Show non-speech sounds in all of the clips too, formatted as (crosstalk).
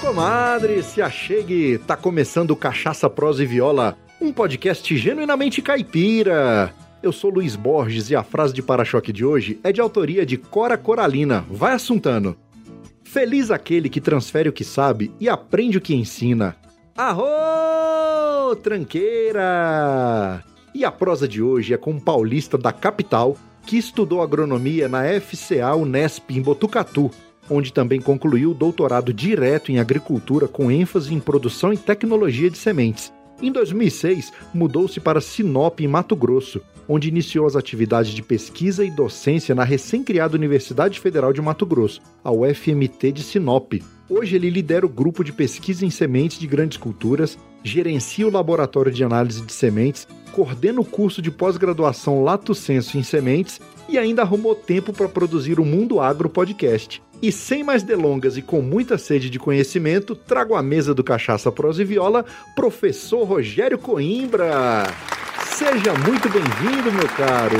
comadre, se achegue, tá começando Cachaça, Prosa e Viola, um podcast genuinamente caipira. Eu sou Luiz Borges e a frase de para-choque de hoje é de autoria de Cora Coralina. Vai assuntando. Feliz aquele que transfere o que sabe e aprende o que ensina. Arro, tranqueira! E a prosa de hoje é com um paulista da capital que estudou agronomia na FCA Unesp em Botucatu, onde também concluiu o doutorado direto em agricultura com ênfase em produção e tecnologia de sementes. Em 2006, mudou-se para Sinop, em Mato Grosso, onde iniciou as atividades de pesquisa e docência na recém-criada Universidade Federal de Mato Grosso, a UFMT de Sinop. Hoje ele lidera o grupo de pesquisa em sementes de grandes culturas, gerencia o laboratório de análise de sementes, coordena o curso de pós-graduação Lato Senso em sementes e ainda arrumou tempo para produzir o Mundo Agro Podcast. E sem mais delongas e com muita sede de conhecimento, trago à mesa do Cachaça Prosa e Viola, professor Rogério Coimbra. Seja muito bem-vindo, meu caro.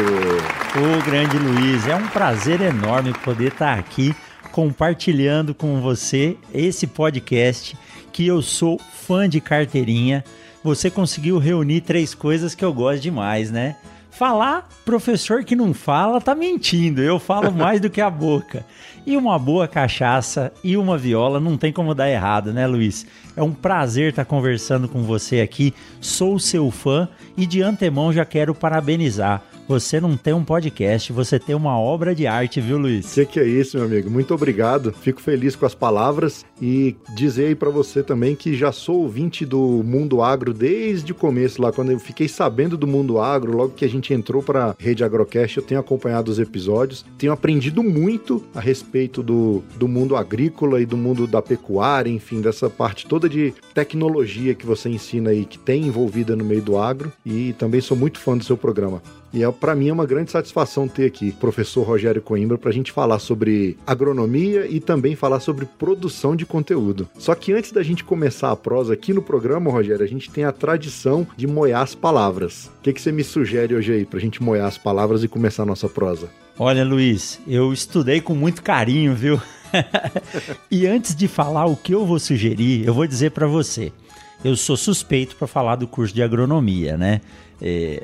Ô, grande Luiz, é um prazer enorme poder estar aqui compartilhando com você esse podcast que eu sou fã de carteirinha. Você conseguiu reunir três coisas que eu gosto demais, né? Falar, professor que não fala, tá mentindo. Eu falo mais do que a boca. E uma boa cachaça e uma viola não tem como dar errado, né, Luiz? É um prazer estar conversando com você aqui. Sou seu fã e de antemão já quero parabenizar você não tem um podcast, você tem uma obra de arte, viu, Luiz? Você que é isso, meu amigo. Muito obrigado. Fico feliz com as palavras e dizer aí para você também que já sou ouvinte do Mundo Agro desde o começo lá, quando eu fiquei sabendo do Mundo Agro, logo que a gente entrou para Rede Agrocast, eu tenho acompanhado os episódios, tenho aprendido muito a respeito do, do mundo agrícola e do mundo da pecuária, enfim, dessa parte toda de tecnologia que você ensina aí, que tem envolvida no meio do agro e também sou muito fã do seu programa. E é, para mim é uma grande satisfação ter aqui o professor Rogério Coimbra para a gente falar sobre agronomia e também falar sobre produção de conteúdo. Só que antes da gente começar a prosa aqui no programa, Rogério, a gente tem a tradição de moer as palavras. O que, que você me sugere hoje aí para a gente moer as palavras e começar a nossa prosa? Olha, Luiz, eu estudei com muito carinho, viu? (laughs) e antes de falar o que eu vou sugerir, eu vou dizer para você. Eu sou suspeito para falar do curso de agronomia, né? É,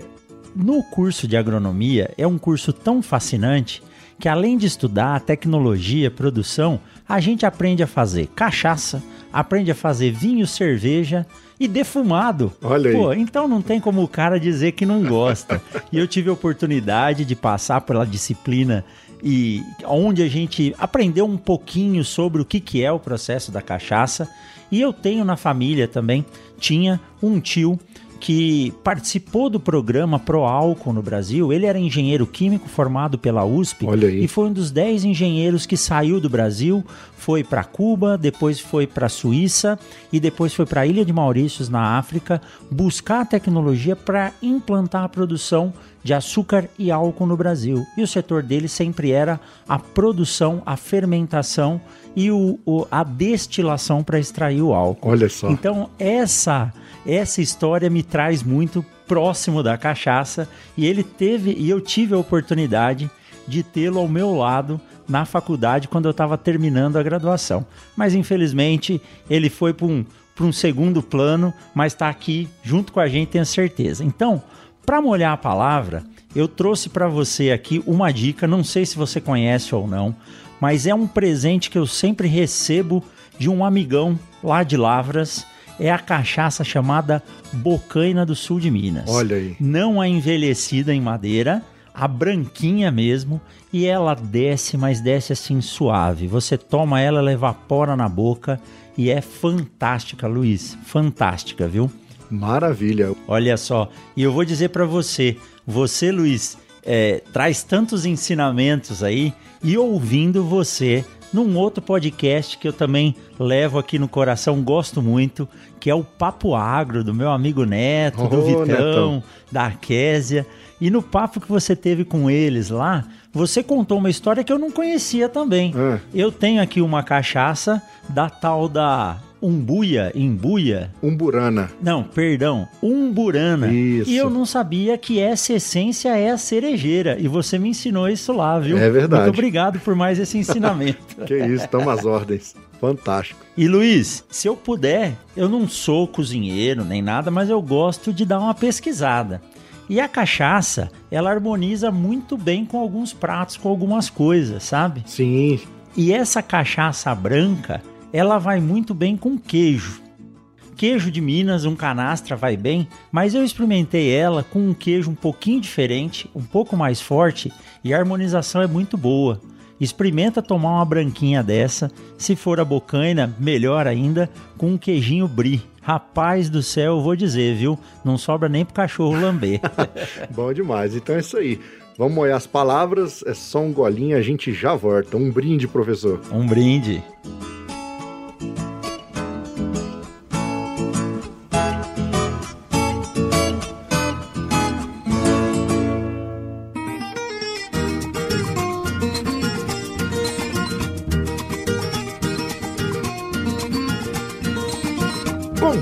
no curso de agronomia é um curso tão fascinante que além de estudar tecnologia, produção, a gente aprende a fazer cachaça, aprende a fazer vinho, cerveja e defumado. Olha aí. Pô, então não tem como o cara dizer que não gosta. (laughs) e eu tive a oportunidade de passar pela disciplina e onde a gente aprendeu um pouquinho sobre o que, que é o processo da cachaça. E eu tenho na família também, tinha um tio que participou do programa Pro Álcool no Brasil. Ele era engenheiro químico formado pela USP e foi um dos 10 engenheiros que saiu do Brasil, foi para Cuba, depois foi para Suíça e depois foi para a Ilha de Maurícios, na África, buscar tecnologia para implantar a produção de açúcar e álcool no Brasil. E o setor dele sempre era a produção, a fermentação e o, o a destilação para extrair o álcool. Olha só. Então, essa essa história me traz muito próximo da cachaça e ele teve e eu tive a oportunidade de tê-lo ao meu lado na faculdade quando eu estava terminando a graduação. Mas infelizmente ele foi para um, um segundo plano, mas está aqui junto com a gente, tenho certeza. Então, para molhar a palavra, eu trouxe para você aqui uma dica, não sei se você conhece ou não, mas é um presente que eu sempre recebo de um amigão lá de Lavras é a cachaça chamada Bocaina do Sul de Minas. Olha aí. Não a envelhecida em madeira, a branquinha mesmo, e ela desce, mas desce assim suave. Você toma ela, ela evapora na boca e é fantástica, Luiz. Fantástica, viu? Maravilha. Olha só, e eu vou dizer para você, você, Luiz, é, traz tantos ensinamentos aí e ouvindo você num outro podcast que eu também levo aqui no coração, gosto muito, que é o Papo Agro, do meu amigo Neto, oh, do Vitão, Netão. da Arquésia. E no papo que você teve com eles lá, você contou uma história que eu não conhecia também. É. Eu tenho aqui uma cachaça da tal da Umbuia, Imbuia. Umburana. Não, perdão, Umburana. Isso. E eu não sabia que essa essência é a cerejeira. E você me ensinou isso lá, viu? É verdade. Muito obrigado por mais esse ensinamento. (laughs) que isso, tamo às ordens. Fantástico. E Luiz, se eu puder, eu não sou cozinheiro nem nada, mas eu gosto de dar uma pesquisada. E a cachaça, ela harmoniza muito bem com alguns pratos, com algumas coisas, sabe? Sim. E essa cachaça branca, ela vai muito bem com queijo. Queijo de Minas, um canastra vai bem, mas eu experimentei ela com um queijo um pouquinho diferente, um pouco mais forte e a harmonização é muito boa. Experimenta tomar uma branquinha dessa, se for a bocaina, melhor ainda, com um queijinho brie. Rapaz do céu, eu vou dizer, viu? Não sobra nem pro cachorro lamber. (laughs) Bom demais. Então é isso aí. Vamos molhar as palavras, é só um golinho, a gente já volta. Um brinde, professor. Um brinde.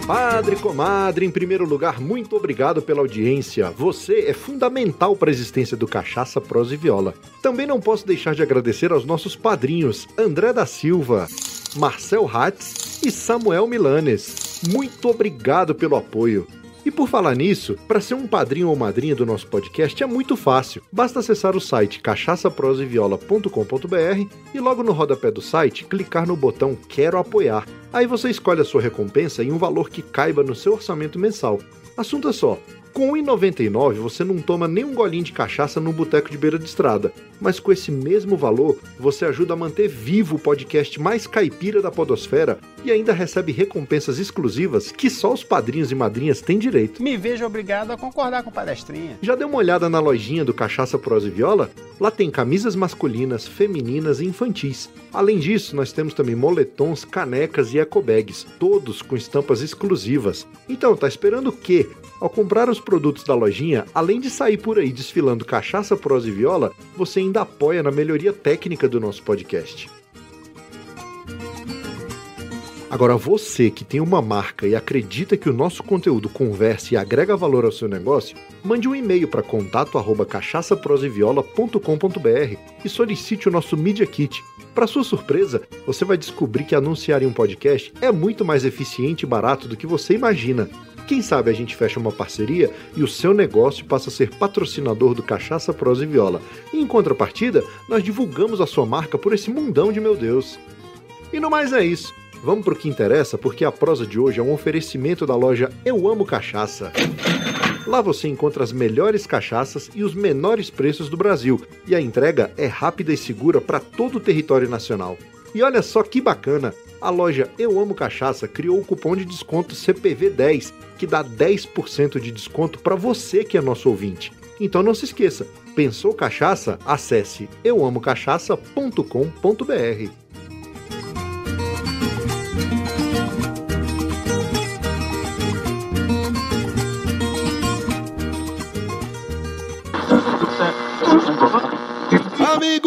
Compadre, comadre, em primeiro lugar, muito obrigado pela audiência. Você é fundamental para a existência do Cachaça, Prosa e Viola. Também não posso deixar de agradecer aos nossos padrinhos André da Silva, Marcel Hatz e Samuel Milanes. Muito obrigado pelo apoio. E por falar nisso, para ser um padrinho ou madrinha do nosso podcast é muito fácil. Basta acessar o site cachaçaproseviola.com.br e logo no rodapé do site clicar no botão Quero apoiar. Aí você escolhe a sua recompensa em um valor que caiba no seu orçamento mensal. Assunto é só, com 1,99 você não toma nem um golinho de cachaça no boteco de beira de estrada, mas com esse mesmo valor você ajuda a manter vivo o podcast mais caipira da podosfera e ainda recebe recompensas exclusivas que só os padrinhos e madrinhas têm direito. Me vejo obrigado a concordar com o palestrinha. Já deu uma olhada na lojinha do Cachaça Prosa e Viola? Lá tem camisas masculinas, femininas e infantis. Além disso, nós temos também moletons, canecas e ecobags, todos com estampas exclusivas. Então, tá esperando o quê? Ao comprar os produtos da lojinha, além de sair por aí desfilando cachaça, prosa e viola, você ainda apoia na melhoria técnica do nosso podcast. Agora, você que tem uma marca e acredita que o nosso conteúdo conversa e agrega valor ao seu negócio, mande um e-mail para contato@cachaçaproseviola.com.br e solicite o nosso Media Kit. Para sua surpresa, você vai descobrir que anunciar em um podcast é muito mais eficiente e barato do que você imagina. Quem sabe a gente fecha uma parceria e o seu negócio passa a ser patrocinador do Cachaça Prosa e Viola. E em contrapartida, nós divulgamos a sua marca por esse mundão de meu Deus. E no mais é isso. Vamos pro que interessa, porque a prosa de hoje é um oferecimento da loja Eu Amo Cachaça. Lá você encontra as melhores cachaças e os menores preços do Brasil, e a entrega é rápida e segura para todo o território nacional. E olha só que bacana! A loja Eu Amo Cachaça criou o cupom de desconto CPV10, que dá 10% de desconto para você que é nosso ouvinte. Então não se esqueça, pensou cachaça? Acesse euamocachaça.com.br.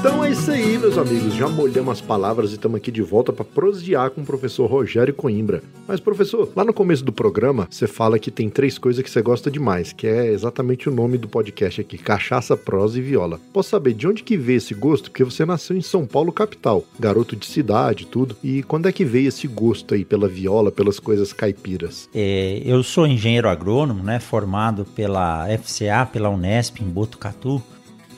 Então é isso aí, meus amigos. Já molhamos as palavras e estamos aqui de volta para prosear com o professor Rogério Coimbra. Mas, professor, lá no começo do programa, você fala que tem três coisas que você gosta demais, que é exatamente o nome do podcast aqui: Cachaça, Prosa e Viola. Posso saber de onde que veio esse gosto? Porque você nasceu em São Paulo, capital, garoto de cidade, tudo. E quando é que veio esse gosto aí pela viola, pelas coisas caipiras? É, eu sou engenheiro agrônomo, né, formado pela FCA, pela Unesp, em Botucatu.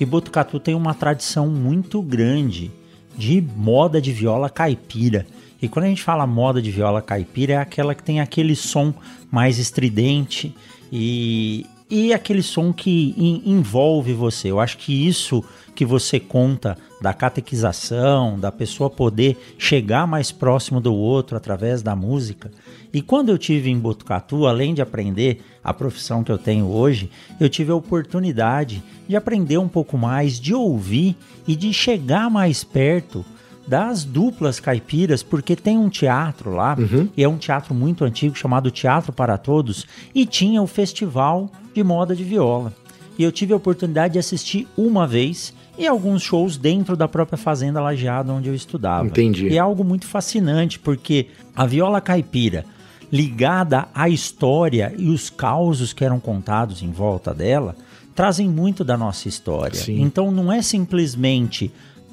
E Botucatu tem uma tradição muito grande de moda de viola caipira. E quando a gente fala moda de viola caipira, é aquela que tem aquele som mais estridente e, e aquele som que in, envolve você. Eu acho que isso que você conta da catequização, da pessoa poder chegar mais próximo do outro através da música. E quando eu tive em Botucatu, além de aprender a profissão que eu tenho hoje, eu tive a oportunidade de aprender um pouco mais, de ouvir e de chegar mais perto das duplas caipiras, porque tem um teatro lá, Uhum. e é um teatro muito antigo chamado Teatro para Todos, e tinha o Festival de Moda de Viola. E eu tive a oportunidade de assistir uma vez e alguns shows dentro da própria Fazenda Lajeado onde eu estudava. Entendi. E é algo muito fascinante, porque a viola caipira, ligada à história e os causos que eram contados em volta dela, trazem muito da nossa história. Sim. Então não é simplesmente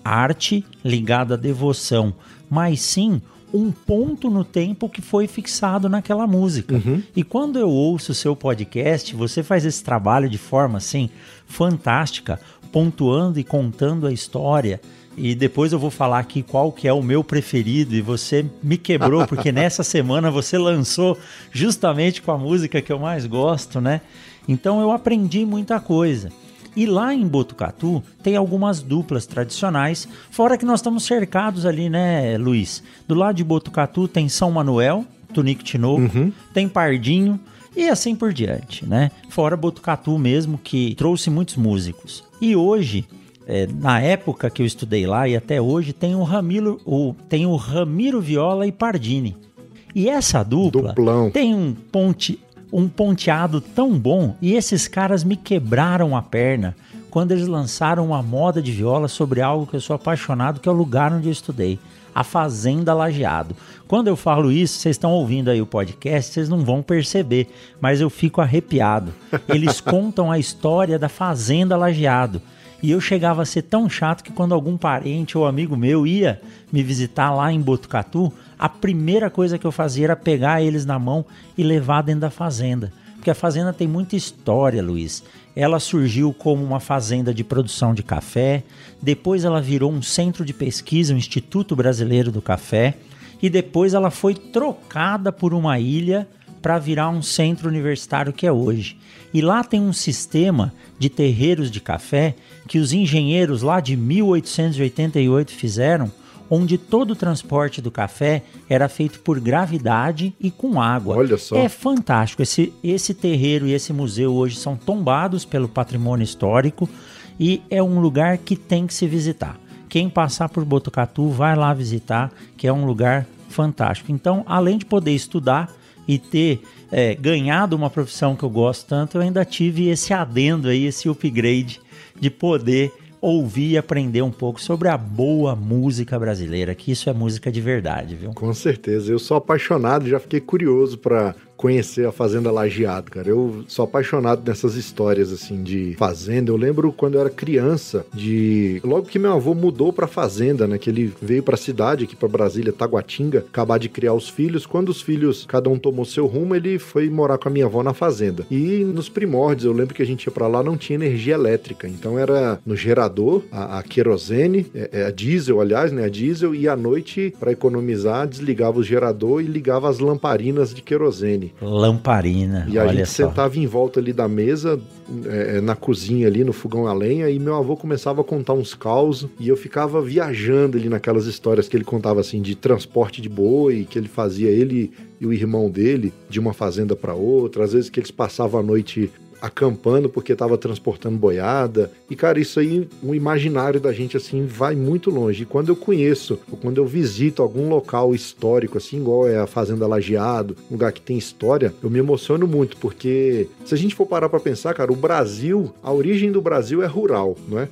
arte ligada à devoção, mas sim um ponto no tempo que foi fixado naquela música. E quando eu ouço o seu podcast, você faz esse trabalho de forma assim fantástica, pontuando e contando a história. E depois eu vou falar aqui qual que é o meu preferido e você me quebrou porque (laughs) nessa semana você lançou justamente com a música que eu mais gosto, né? Então eu aprendi muita coisa. E lá em Botucatu tem algumas duplas tradicionais, fora que nós estamos cercados ali, né, Luiz? Do lado de Botucatu tem São Manuel, Tunico Tinoco, tem Pardinho e assim por diante, né? Fora Botucatu mesmo, que trouxe muitos músicos. E hoje, é, na época que eu estudei lá e até hoje, tem o Ramiro, o, tem o Ramiro Viola e Pardini. E essa dupla Duplão. tem um ponte, um ponteado tão bom e esses caras me quebraram a perna quando eles lançaram uma moda de viola sobre algo que eu sou apaixonado, que é o lugar onde eu estudei, a Fazenda Lajeado. Quando eu falo isso, vocês estão ouvindo aí o podcast, vocês não vão perceber, mas eu fico arrepiado. Eles (laughs) contam a história da Fazenda Lajeado. E eu chegava a ser tão chato que quando algum parente ou amigo meu ia me visitar lá em Botucatu, a primeira coisa que eu fazia era pegar eles na mão e levar dentro da fazenda. Porque a fazenda tem muita história, Luiz. Ela surgiu como uma fazenda de produção de café, depois ela virou um centro de pesquisa, o Instituto Brasileiro do Café, e depois ela foi trocada por uma ilha para virar um centro universitário que é hoje. E lá tem um sistema de terreiros de café que os engenheiros lá de 1888 fizeram, onde todo o transporte do café era feito por gravidade e com água. Olha só. É fantástico. Esse, esse terreiro e esse museu hoje são tombados pelo patrimônio histórico e é um lugar que tem que se visitar. Quem passar por Botucatu vai lá visitar, que é um lugar fantástico. Então, além de poder estudar e ter é, ganhado uma profissão que eu gosto tanto, eu ainda tive esse adendo aí, esse upgrade de poder ouvir e aprender um pouco sobre a boa música brasileira, que isso é música de verdade, viu? Com certeza. Eu sou apaixonado, já fiquei curioso pra conhecer a Fazenda Lajeado, cara. Eu sou apaixonado nessas histórias, assim, de fazenda. Eu lembro quando eu era criança, de... Logo que meu avô mudou pra fazenda, né? Que ele veio pra cidade, aqui pra Brasília, Taguatinga, acabar de criar os filhos. Quando os filhos, cada um tomou seu rumo, ele foi morar com a minha avó na fazenda. E nos primórdios, eu lembro que a gente ia pra lá, não tinha energia elétrica. Então era no gerador, a, a querosene, é, é a diesel, aliás, né? A diesel, e à noite, pra economizar, desligava o gerador e ligava as lamparinas de querosene. Lamparina, E a olha gente só. sentava em volta ali da mesa, é, na cozinha ali, no fogão a lenha, e meu avô começava a contar uns causos, e eu ficava viajando ali naquelas histórias que ele contava, assim, de transporte de boi, que ele fazia, ele e o irmão dele, de uma fazenda para outra, às vezes que eles passavam a noite acampando porque estava transportando boiada. E, cara, isso aí, o imaginário da gente, assim, vai muito longe. E quando eu conheço, ou quando eu visito algum local histórico, assim, igual é a Fazenda Lajeado, um lugar que tem história, eu me emociono muito, porque se a gente for parar para pensar, cara, o Brasil, a origem do Brasil é rural, não é?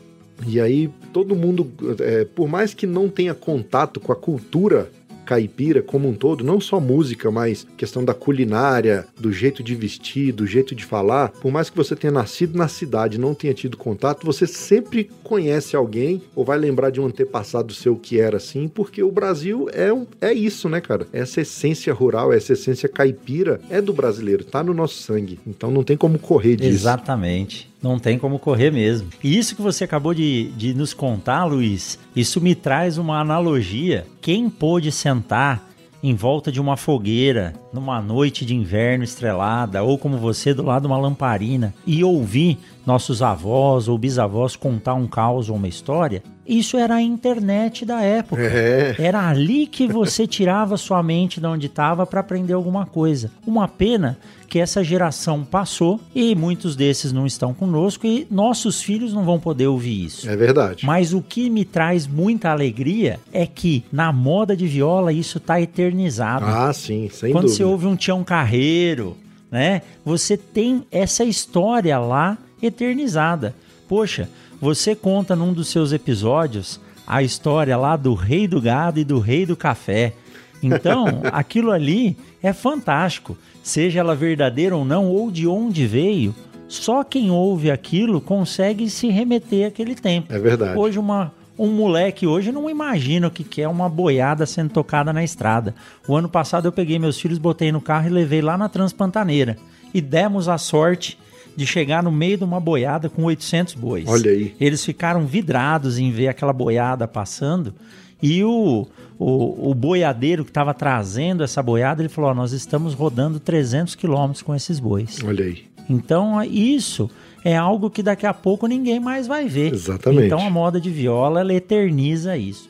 E aí, todo mundo, é, por mais que não tenha contato com a cultura caipira como um todo, não só música, mas questão da culinária, do jeito de vestir, do jeito de falar. Por mais que você tenha nascido na cidade não tenha tido contato, você sempre conhece alguém ou vai lembrar de um antepassado seu que era assim, porque o Brasil é, um, é isso, né, cara? Essa essência rural, essa essência caipira é do brasileiro, tá no nosso sangue. Então não tem como correr disso. Exatamente. Não tem como correr mesmo. E isso que você acabou de, de nos contar, Luiz, isso me traz uma analogia. Quem pôde sentar em volta de uma fogueira numa noite de inverno estrelada, ou como você do lado de uma lamparina, e ouvir nossos avós ou bisavós contar um caos ou uma história, Isso era a internet da época. É. Era ali que você tirava sua mente de onde estava para aprender alguma coisa. Uma pena que essa geração passou e muitos desses não estão conosco e nossos filhos não vão poder ouvir isso. É verdade. Mas o que me traz muita alegria é que na moda de viola isso está eternizado. Ah, sim, sem Quando dúvida. você ouve um Tião Carreiro, né? Você tem essa história lá eternizada. Poxa, você conta num dos seus episódios a história lá do rei do gado e do rei do café. Então, (laughs) aquilo ali é fantástico. Seja ela verdadeira ou não, ou de onde veio, só quem ouve aquilo consegue se remeter àquele tempo. É verdade. Hoje uma, um moleque hoje não imagina o que que é uma boiada sendo tocada na estrada. O ano passado eu peguei meus filhos, botei no carro e levei lá na Transpantaneira. E demos a sorte de chegar no meio de uma boiada com 800 bois. Olha aí. Eles ficaram vidrados em ver aquela boiada passando. E o, o, o boiadeiro que estava trazendo essa boiada, ele falou: "Ó, Nós estamos rodando 300 quilômetros com esses bois. Olha aí. Então, isso é algo que daqui a pouco ninguém mais vai ver. Exatamente. Então, a moda de viola, ela eterniza isso.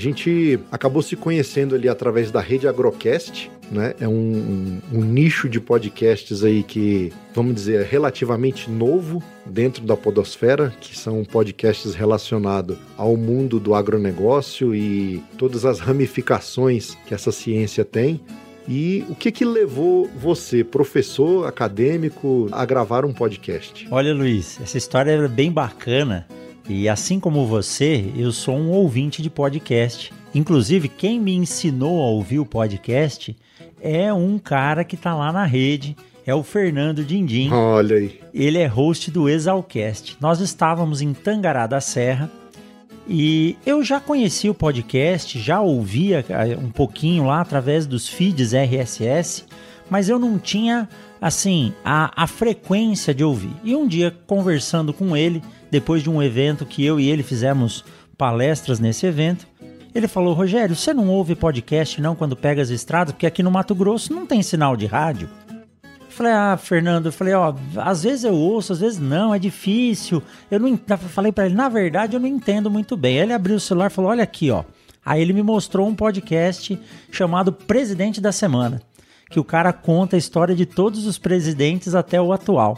gente acabou se conhecendo ali através da rede Agrocast, né? É um, um- um nicho de podcasts aí que, vamos dizer, é relativamente novo dentro da podosfera, que são podcasts relacionados ao mundo do agronegócio e todas as ramificações que essa ciência tem. E o que que levou você, professor acadêmico, a gravar um podcast? Olha, Luiz, essa história é bem bacana. E assim como você, eu sou um ouvinte de podcast. Inclusive, quem me ensinou a ouvir o podcast é um cara que tá lá na rede, é o Fernando Dindim. Olha aí. Ele é host do Exalcast. Nós estávamos em Tangará da Serra e eu já conhecia o podcast, já ouvia eh, um pouquinho lá através dos feeds RSS, mas eu não tinha, assim, a, a frequência de ouvir. E um dia, conversando com ele, depois de um evento que eu e ele fizemos palestras nesse evento, ele falou: Rogério, você não ouve podcast não quando pega as estradas? Porque aqui no Mato Grosso não tem sinal de rádio. Falei, ah, Fernando, eu falei, ó, às vezes eu ouço, às vezes não, é difícil. Eu não falei pra ele, na verdade, eu não entendo muito bem. Aí ele abriu o celular e falou: olha aqui, ó. Aí ele me mostrou um podcast chamado Presidente da Semana, que o cara conta a história de todos os presidentes até o atual.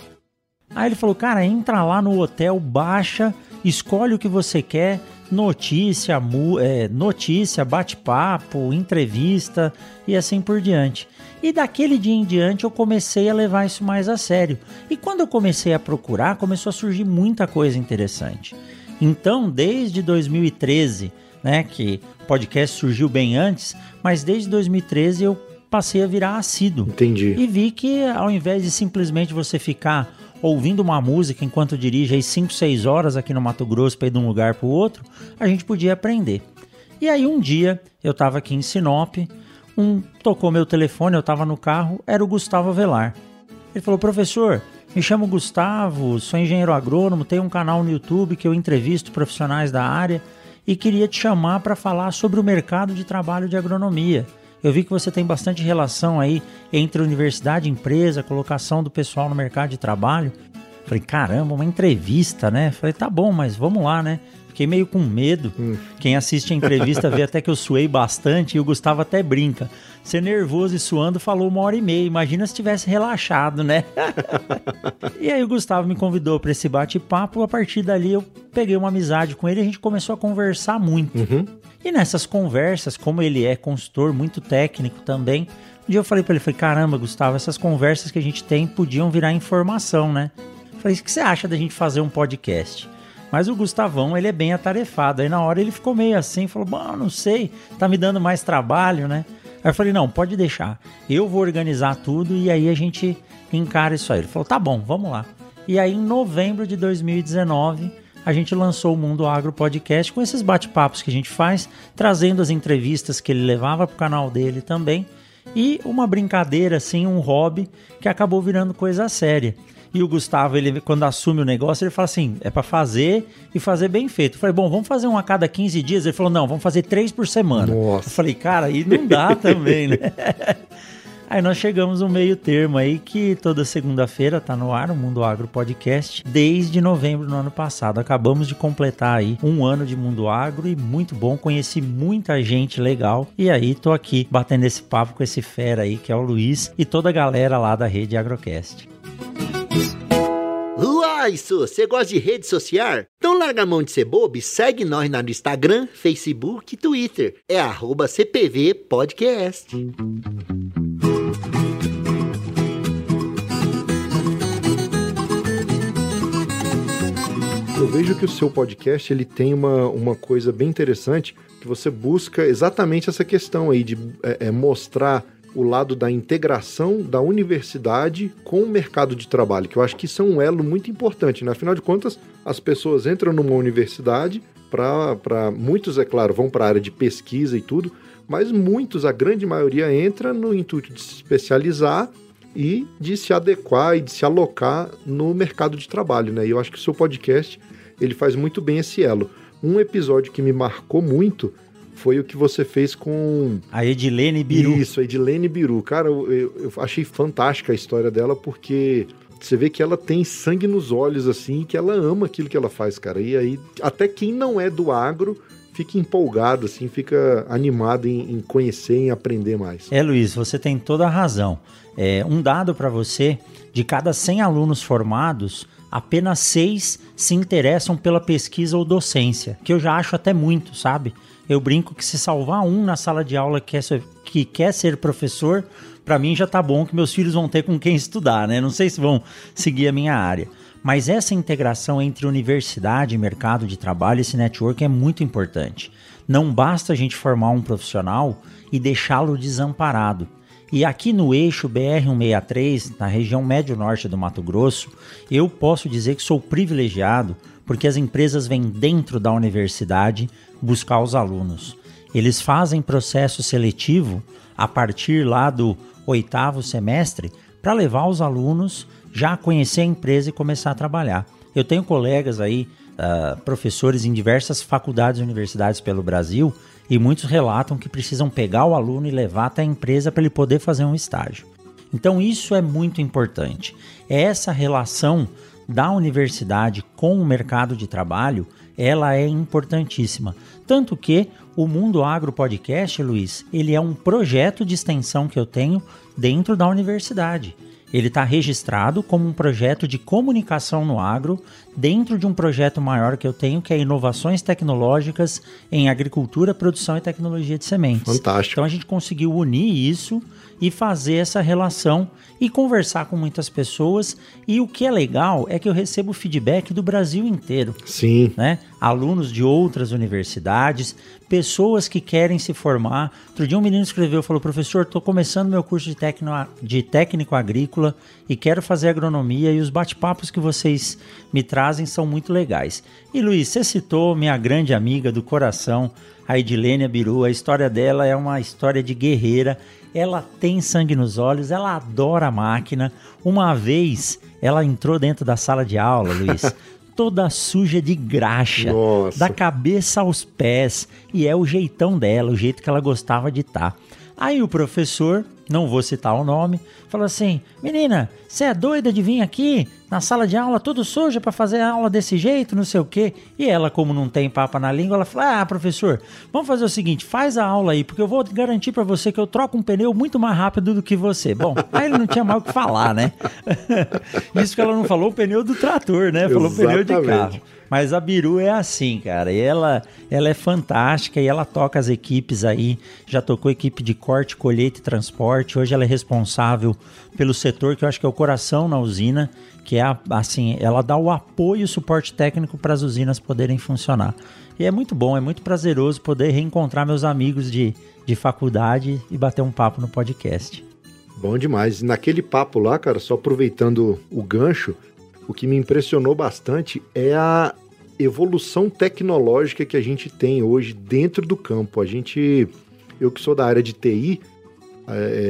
Aí ele falou, cara, entra lá no hotel, baixa, escolhe o que você quer, notícia, é, notícia, bate-papo, entrevista e assim por diante. E daquele dia em diante eu comecei a levar isso mais a sério. E quando eu comecei a procurar, começou a surgir muita coisa interessante. Então, desde 2013, né, que o podcast surgiu bem antes, mas desde 2013 eu passei a virar assíduo. Entendi. E vi que ao invés de simplesmente você ficar ouvindo uma música enquanto dirige aí 5, 6 horas aqui no Mato Grosso para ir de um lugar para o outro, a gente podia aprender. E aí um dia eu estava aqui em Sinop, um tocou meu telefone, eu estava no carro, era o Gustavo Avelar. Ele falou: "Professor, me chamo Gustavo, sou engenheiro agrônomo, tenho um canal no YouTube que eu entrevisto profissionais da área e queria te chamar para falar sobre o mercado de trabalho de agronomia. Eu vi que você tem bastante relação aí entre universidade e empresa, colocação do pessoal no mercado de trabalho. Falei, caramba, uma entrevista, né? Falei, tá bom, mas vamos lá, né? Fiquei meio com medo. Quem assiste a entrevista vê até que eu suei bastante e o Gustavo até brinca. Ser nervoso e suando falou uma hora e meia. Imagina se tivesse relaxado, né? (laughs) e aí o Gustavo me convidou para esse bate-papo. A partir dali eu peguei uma amizade com ele e a gente começou a conversar muito. E nessas conversas, como ele é consultor muito técnico também, um dia eu falei para ele, falei, caramba, Gustavo, essas conversas que a gente tem podiam virar informação, né? Falei, o que você acha da gente fazer um podcast? Mas o Gustavão, ele é bem atarefado. Aí na hora ele ficou meio assim, falou, bom, não sei, tá me dando mais trabalho, né? Aí eu falei, não, pode deixar. Eu vou organizar tudo e aí a gente encara isso aí. Ele falou, tá bom, vamos lá. E aí em novembro de 2019, a gente lançou o Mundo Agro Podcast com esses bate-papos que a gente faz, trazendo as entrevistas que ele levava para o canal dele também e uma brincadeira, assim, um hobby que acabou virando coisa séria. E o Gustavo, ele quando assume o negócio, ele fala assim: é para fazer e fazer bem feito. Eu falei, bom, vamos fazer um a cada 15 dias. Ele falou: não, vamos fazer três por semana. Nossa. Eu falei, cara, aí não dá também, né? (laughs) Aí nós chegamos no meio termo aí que toda segunda-feira tá no ar o Mundo Agro Podcast desde novembro do ano passado. Acabamos de completar aí um ano de Mundo Agro e muito bom, conheci muita gente legal e aí tô aqui batendo esse papo com esse fera aí que é o Luiz e toda a galera lá da rede Agrocast. Uai, Su, você gosta de rede social? Então larga a mão de ser bobo e segue nós no Instagram, Facebook e Twitter. É arroba CPV Podcast. Vejo que o seu podcast ele tem uma, uma coisa bem interessante que você busca exatamente essa questão aí de é, é, mostrar o lado da integração da universidade com o mercado de trabalho, que eu acho que isso é um elo muito importante. Né? Afinal de contas, as pessoas entram numa universidade, para muitos, é claro, vão para a área de pesquisa e tudo, mas muitos, a grande maioria, entra no intuito de se especializar e de se adequar e de se alocar no mercado de trabalho. Né? E eu acho que o seu podcast ele faz muito bem esse elo. Um episódio que me marcou muito foi o que você fez com. A Edilene Biru. Isso, a Edilene Biru. Cara, eu, eu achei fantástica a história dela porque você vê que ela tem sangue nos olhos, assim, que ela ama aquilo que ela faz, cara. E aí, até quem não é do agro fica empolgado, assim, fica animado em, em conhecer, em aprender mais. É, Luiz, você tem toda a razão. É, um dado para você: de cada 100 alunos formados, apenas seis se interessam pela pesquisa ou docência, que eu já acho até muito, sabe? Eu brinco que se salvar um na sala de aula que quer ser, que quer ser professor, para mim já tá bom que meus filhos vão ter com quem estudar, né? Não sei se vão seguir a minha área. Mas essa integração entre universidade e mercado de trabalho, esse network é muito importante. Não basta a gente formar um profissional e deixá-lo desamparado. E aqui no eixo BR-163, na região médio-norte do Mato Grosso, eu posso dizer que sou privilegiado porque as empresas vêm dentro da universidade buscar os alunos. Eles fazem processo seletivo a partir lá do oitavo semestre para levar os alunos já a conhecer a empresa e começar a trabalhar. Eu tenho colegas aí, uh, professores em diversas faculdades e universidades pelo Brasil, e muitos relatam que precisam pegar o aluno e levar até a empresa para ele poder fazer um estágio. Então isso é muito importante. É essa relação da universidade com o mercado de trabalho, ela é importantíssima. Tanto que o Mundo Agro Podcast, Luiz, ele é um projeto de extensão que eu tenho dentro da universidade. Ele está registrado como um projeto de comunicação no agro, dentro de um projeto maior que eu tenho, que é inovações tecnológicas em agricultura, produção e tecnologia de sementes. Fantástico. Então a gente conseguiu unir isso e fazer essa relação e conversar com muitas pessoas. E o que é legal é que eu recebo feedback do Brasil inteiro. Sim. Né? Alunos de outras universidades, pessoas que querem se formar. Outro dia um menino escreveu, falou, professor, estou começando meu curso de técnico, de técnico agrícola e quero fazer agronomia e os bate-papos que vocês me trazem são muito legais. E Luiz, você citou minha grande amiga do coração, a Edilênia Biru. A história dela é uma história de guerreira ela tem sangue nos olhos, ela adora a máquina. Uma vez ela entrou dentro da sala de aula, Luiz, (laughs) toda suja de graxa, Nossa. da cabeça aos pés, e é o jeitão dela, o jeito que ela gostava de estar. Tá. Aí o professor não vou citar o nome, falou assim: Menina, você é doida de vir aqui na sala de aula tudo suja para fazer a aula desse jeito, não sei o quê? E ela, como não tem papa na língua, ela falou: Ah, professor, vamos fazer o seguinte: faz a aula aí, porque eu vou garantir para você que eu troco um pneu muito mais rápido do que você. Bom, aí ele não tinha mais o que falar, né? (laughs) Isso que ela não falou o pneu do trator, né? Falou Exatamente. pneu de carro. Mas a Biru é assim, cara. E ela, ela é fantástica e ela toca as equipes aí. Já tocou equipe de corte, colheita e transporte. Hoje ela é responsável pelo setor que eu acho que é o coração na usina, que é assim, ela dá o apoio e o suporte técnico para as usinas poderem funcionar. E é muito bom, é muito prazeroso poder reencontrar meus amigos de, de faculdade e bater um papo no podcast. Bom demais. Naquele papo lá, cara, só aproveitando o gancho, o que me impressionou bastante é a evolução tecnológica que a gente tem hoje dentro do campo. A gente, eu que sou da área de TI,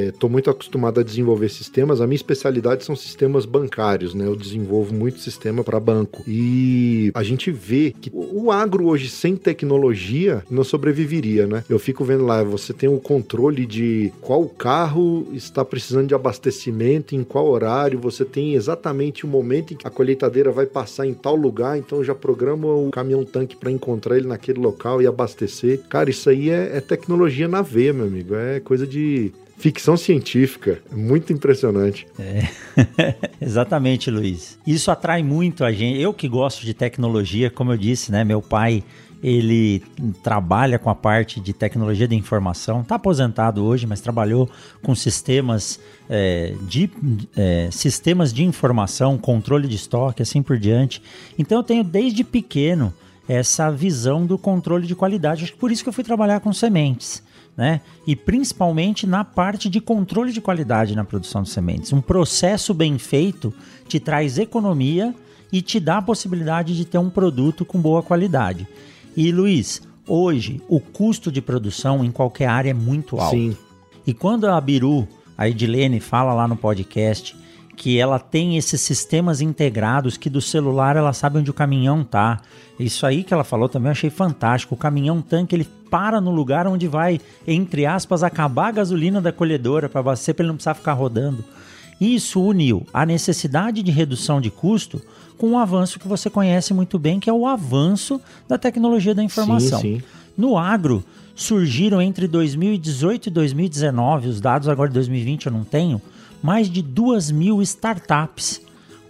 Estou é, muito acostumado a desenvolver sistemas. A minha especialidade são sistemas bancários, né? Eu desenvolvo muito sistema para banco. E a gente vê que o agro hoje sem tecnologia não sobreviveria, né? Eu fico vendo lá, você tem o controle de qual carro está precisando de abastecimento, em qual horário, você tem exatamente o momento em que a colheitadeira vai passar em tal lugar, então já programa o caminhão-tanque para encontrar ele naquele local e abastecer. Cara, isso aí é, é tecnologia na veia, meu amigo. É coisa de ficção científica. Muito impressionante. É. (laughs) Exatamente, Luiz. Isso atrai muito a gente. Eu que gosto de tecnologia, como eu disse, né? Meu pai ele trabalha com a parte de tecnologia de informação, está aposentado hoje, mas trabalhou com sistemas é, de é, sistemas de informação, controle de estoque, assim por diante. Então eu tenho desde pequeno essa visão do controle de qualidade. Acho que por isso que eu fui trabalhar com sementes né? E principalmente na parte de controle de qualidade na produção de sementes. Um processo bem feito te traz economia e te dá a possibilidade de ter um produto com boa qualidade. E Luiz, hoje o custo de produção em qualquer área é muito alto. Sim. E quando a Biru, a Edilene, fala lá no podcast que ela tem esses sistemas integrados que do celular ela sabe onde o caminhão tá. Isso aí que ela falou também eu achei fantástico. O caminhão tanque ele para no lugar onde vai, entre aspas, acabar a gasolina da colhedora para abastecer para ele não precisar ficar rodando. Isso uniu a necessidade de redução de custo com um avanço que você conhece muito bem, que é o avanço da tecnologia da informação. Sim, sim. No agro, surgiram entre 2018 e 2019, os dados agora de 2020 eu não tenho, mais de duas mil startups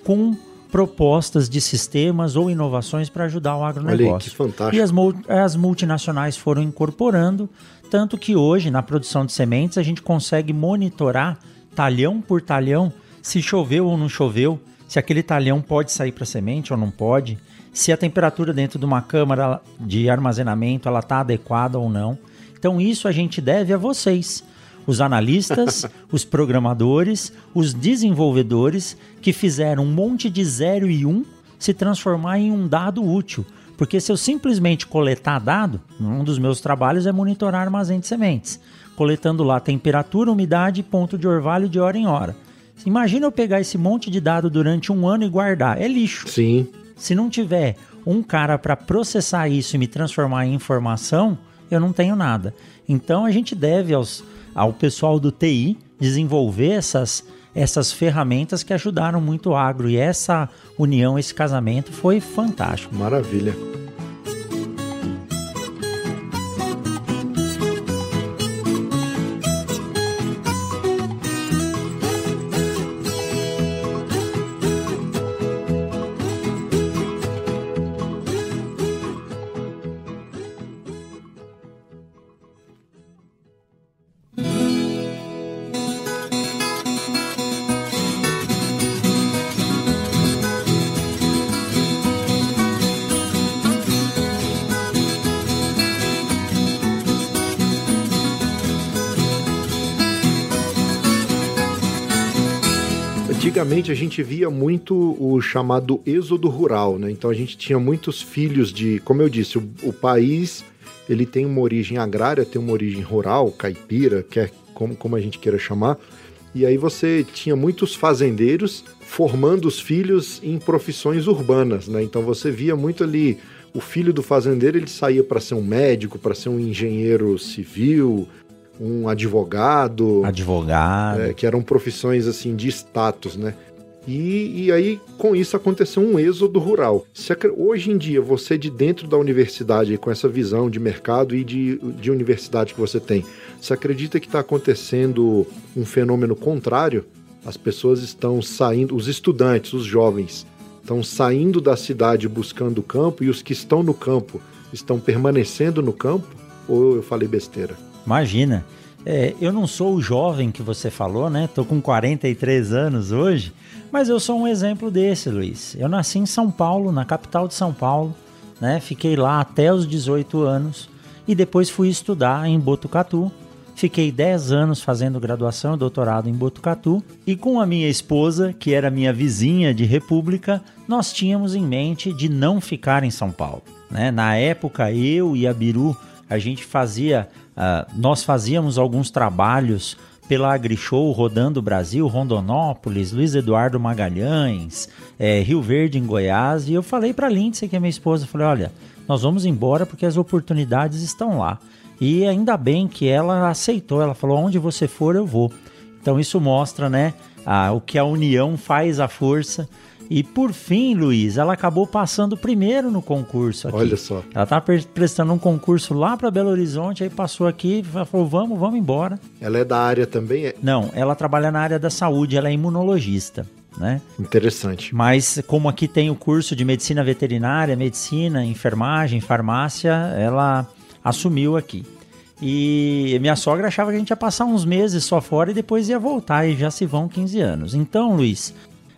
com propostas de sistemas ou inovações para ajudar o agronegócio. Olha aí, que fantástico. E as, as multinacionais foram incorporando, tanto que hoje, na produção de sementes, a gente consegue monitorar talhão por talhão se choveu ou não choveu, se aquele talhão pode sair para semente ou não pode, se a temperatura dentro de uma câmara de armazenamento ela está adequada ou não. Então isso a gente deve a vocês os analistas, (laughs) os programadores, os desenvolvedores que fizeram um monte de zero e um se transformar em um dado útil. Porque se eu simplesmente coletar dado, um dos meus trabalhos é monitorar armazém de sementes, coletando lá temperatura, umidade, ponto de orvalho de hora em hora. Imagina eu pegar esse monte de dado durante um ano e guardar. É lixo. Sim. Se não tiver um cara para processar isso e me transformar em informação, eu não tenho nada. Então a gente deve aos, ao pessoal do TI desenvolver essas, essas ferramentas que ajudaram muito o agro. E essa união, esse casamento foi fantástico. Maravilha. Antigamente a gente via muito o chamado êxodo rural, né? Então a gente tinha muitos filhos de, como eu disse, o, o país ele tem uma origem agrária, tem uma origem rural, caipira, quer como, como a gente queira chamar. E aí você tinha muitos fazendeiros formando os filhos em profissões urbanas, né? Então você via muito ali o filho do fazendeiro, ele saía para ser um médico, para ser um engenheiro civil, um advogado. Advogado. É, que eram profissões assim de status, né? E, e, aí, com isso, aconteceu um êxodo rural. Se, hoje em dia, você de dentro da universidade, com essa visão de mercado e de, de universidade que você tem, você acredita que está acontecendo um fenômeno contrário? As pessoas estão saindo, os estudantes, os jovens, estão saindo da cidade buscando o campo e os que estão no campo estão permanecendo no campo? Ou eu falei besteira? Imagina. É, eu não sou o jovem que você falou, né? Tô com 43 anos hoje, mas eu sou um exemplo desse, Luiz. Eu nasci em São Paulo, na capital de São Paulo, né? Fiquei lá até os 18 anos e depois fui estudar em Botucatu, Fiquei 10 anos fazendo graduação e doutorado em Botucatu e com a minha esposa, que era minha vizinha de República, nós tínhamos em mente de não ficar em São Paulo. Né? Na época, eu e a Biru, a gente fazia, uh, nós fazíamos alguns trabalhos pela AgriShow rodando o Brasil, Rondonópolis, Luiz Eduardo Magalhães, é, Rio Verde em Goiás, e eu falei para Lindsay, que é minha esposa, falei, olha, nós vamos embora porque as oportunidades estão lá. E ainda bem que ela aceitou, ela falou: onde você for, eu vou. Então isso mostra, né, a, o que a união faz a força. E por fim, Luiz, ela acabou passando primeiro no concurso aqui. Olha só. Ela estava prestando um concurso lá para Belo Horizonte, aí passou aqui e falou: vamos, vamos embora. Ela é da área também? É... Não, ela trabalha na área da saúde, ela é imunologista. Né? Interessante. Mas como aqui tem o curso de medicina veterinária, medicina, enfermagem, farmácia, ela assumiu aqui. E minha sogra achava que a gente ia passar uns meses só fora e depois ia voltar, e já se vão 15 anos. Então, Luiz,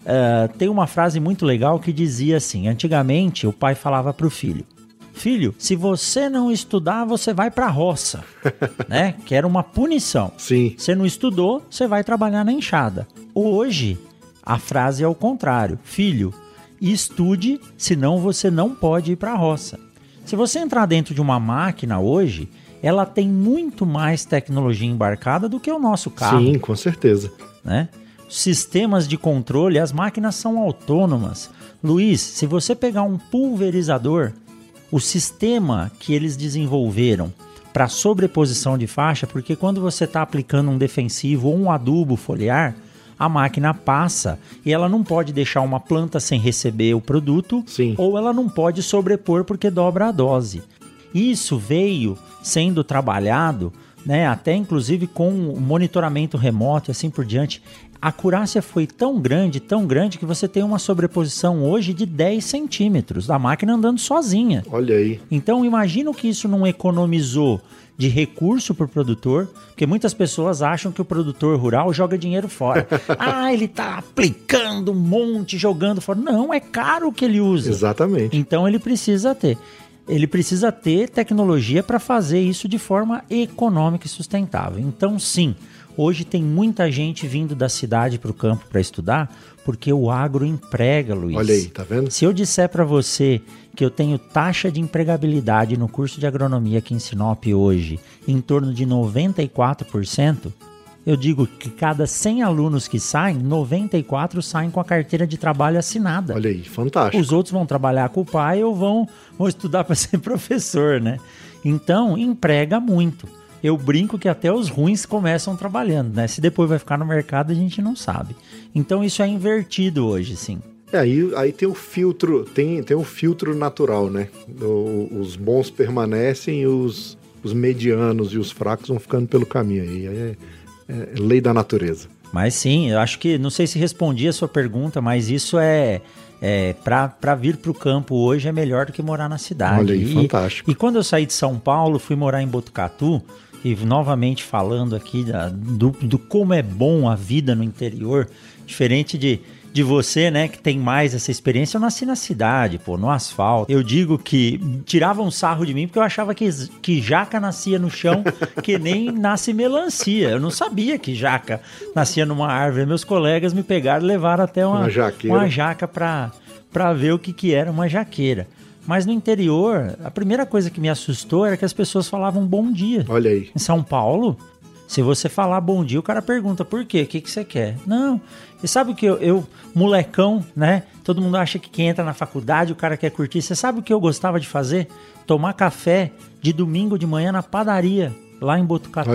uh, tem uma frase muito legal que dizia assim: antigamente o pai falava para o filho. Filho, se você não estudar, você vai para a roça, (laughs) né? Que era uma punição. Sim. Você não estudou, você vai trabalhar na enxada. Hoje, a frase é o contrário. Filho, estude, senão você não pode ir para a roça. Se você entrar dentro de uma máquina hoje, ela tem muito mais tecnologia embarcada do que o nosso carro. Sim, com certeza. Né? Sistemas de controle, as máquinas são autônomas. Luiz, se você pegar um pulverizador, o sistema que eles desenvolveram para sobreposição de faixa, porque quando você está aplicando um defensivo ou um adubo foliar, a máquina passa e ela não pode deixar uma planta sem receber o produto, Sim. ou ela não pode sobrepor porque dobra a dose. Isso veio sendo trabalhado, né, até inclusive com monitoramento remoto e assim por diante. A acurácia foi tão grande, tão grande, que você tem uma sobreposição hoje de 10 centímetros da máquina andando sozinha. Olha aí. Então imagina que isso não economizou de recurso para o produtor, porque muitas pessoas acham que o produtor rural joga dinheiro fora. (laughs) ah, ele está aplicando um monte, jogando fora. Não, é caro o que ele usa. Exatamente. Então ele precisa ter. Ele precisa ter tecnologia para fazer isso de forma econômica e sustentável. Então, sim, hoje tem muita gente vindo da cidade para o campo para estudar, porque o agro emprega, Luiz. Olha aí, tá vendo? Se eu disser para você que eu tenho taxa de empregabilidade no curso de agronomia aqui em Sinop hoje em torno de 94%, eu digo que cada 100 alunos que saem, 94 saem com a carteira de trabalho assinada. Olha aí, fantástico. Os outros vão trabalhar com o pai ou vão, vão estudar (laughs) para ser professor, né? Então, emprega muito. Eu brinco que até os ruins começam trabalhando, né? Se depois vai ficar no mercado, a gente não sabe. Então, isso é invertido hoje, sim. É, aí, aí tem o filtro, tem, tem um filtro natural, né? O, os bons permanecem e os, os medianos e os fracos vão ficando pelo caminho aí. É, é lei da natureza. Mas sim, eu acho que, não sei se respondi a sua pergunta, mas isso é, é para vir para o campo hoje é melhor do que morar na cidade. Olha aí, e, fantástico. E quando eu saí de São Paulo, fui morar em Botucatu, e novamente falando aqui da, do, do como é bom a vida no interior, diferente de de você, né, que tem mais essa experiência, eu nasci na cidade, pô, no asfalto. Eu digo que tiravam um sarro de mim porque eu achava que, que jaca nascia no chão, (laughs) que nem nasce melancia. Eu não sabia que jaca nascia numa árvore. Meus colegas me pegaram e levaram até uma, uma, uma jaca pra, pra ver o que, que era uma jaqueira. Mas no interior, a primeira coisa que me assustou era que as pessoas falavam bom dia. Olha aí. Em São Paulo, se você falar bom dia, o cara pergunta por quê? O que, que você quer? Não. E sabe o que eu, eu, molecão, né? Todo mundo acha que quem entra na faculdade o cara quer curtir. Você sabe o que eu gostava de fazer? Tomar café de domingo de manhã na padaria, lá em Botucatu.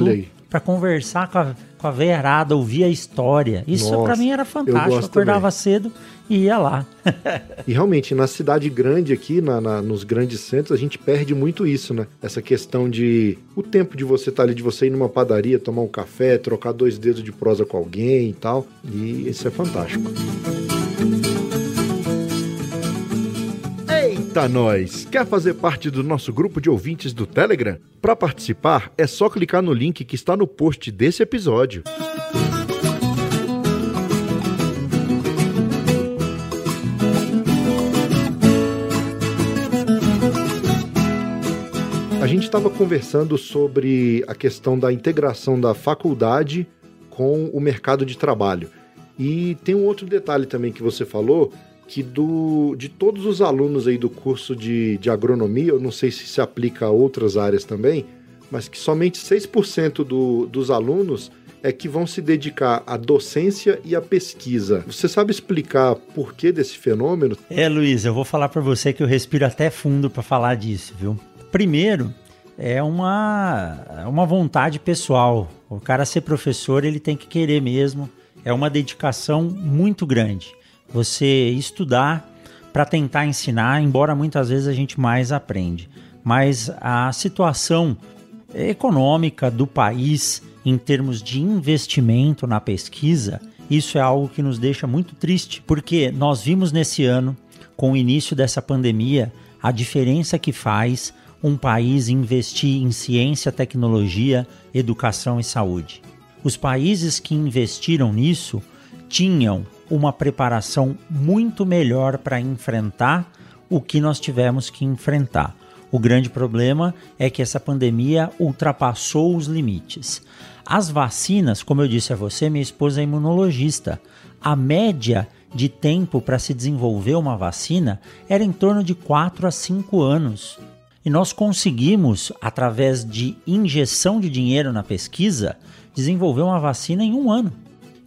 Pra conversar com a, com a veiarada, ouvir a história. Isso para mim era fantástico. Eu acordava também. cedo e ia lá. (laughs) e realmente, na cidade grande aqui, na, na, nos grandes centros, a gente perde muito isso, né? Essa questão de o tempo de você estar tá ali, de você ir numa padaria, tomar um café, trocar dois dedos de prosa com alguém e tal. E isso é fantástico. Eita, nós! Quer fazer parte do nosso grupo de ouvintes do Telegram? Para participar, é só clicar no link que está no post desse episódio. A gente estava conversando sobre a questão da integração da faculdade com o mercado de trabalho. E tem um outro detalhe também que você falou, que do, de todos os alunos aí do curso de, de agronomia, eu não sei se se aplica a outras áreas também, mas que somente 6% do, dos alunos é que vão se dedicar à docência e à pesquisa. Você sabe explicar por que desse fenômeno? É, Luiz, eu vou falar para você que eu respiro até fundo para falar disso, viu? Primeiro, é uma, é uma vontade pessoal. O cara ser professor, ele tem que querer mesmo. É uma dedicação muito grande. Você estudar para tentar ensinar, embora muitas vezes a gente mais aprende. Mas a situação econômica do país em termos de investimento na pesquisa, isso é algo que nos deixa muito triste, porque nós vimos nesse ano, com o início dessa pandemia, a diferença que faz um país investir em ciência, tecnologia, educação e saúde. Os países que investiram nisso tinham uma preparação muito melhor para enfrentar o que nós tivemos que enfrentar. O grande problema é que essa pandemia ultrapassou os limites. As vacinas, como eu disse a você, minha esposa é imunologista. A média de tempo para se desenvolver uma vacina era em torno de 4 a 5 anos. E nós conseguimos, através de injeção de dinheiro na pesquisa, desenvolver uma vacina em um ano.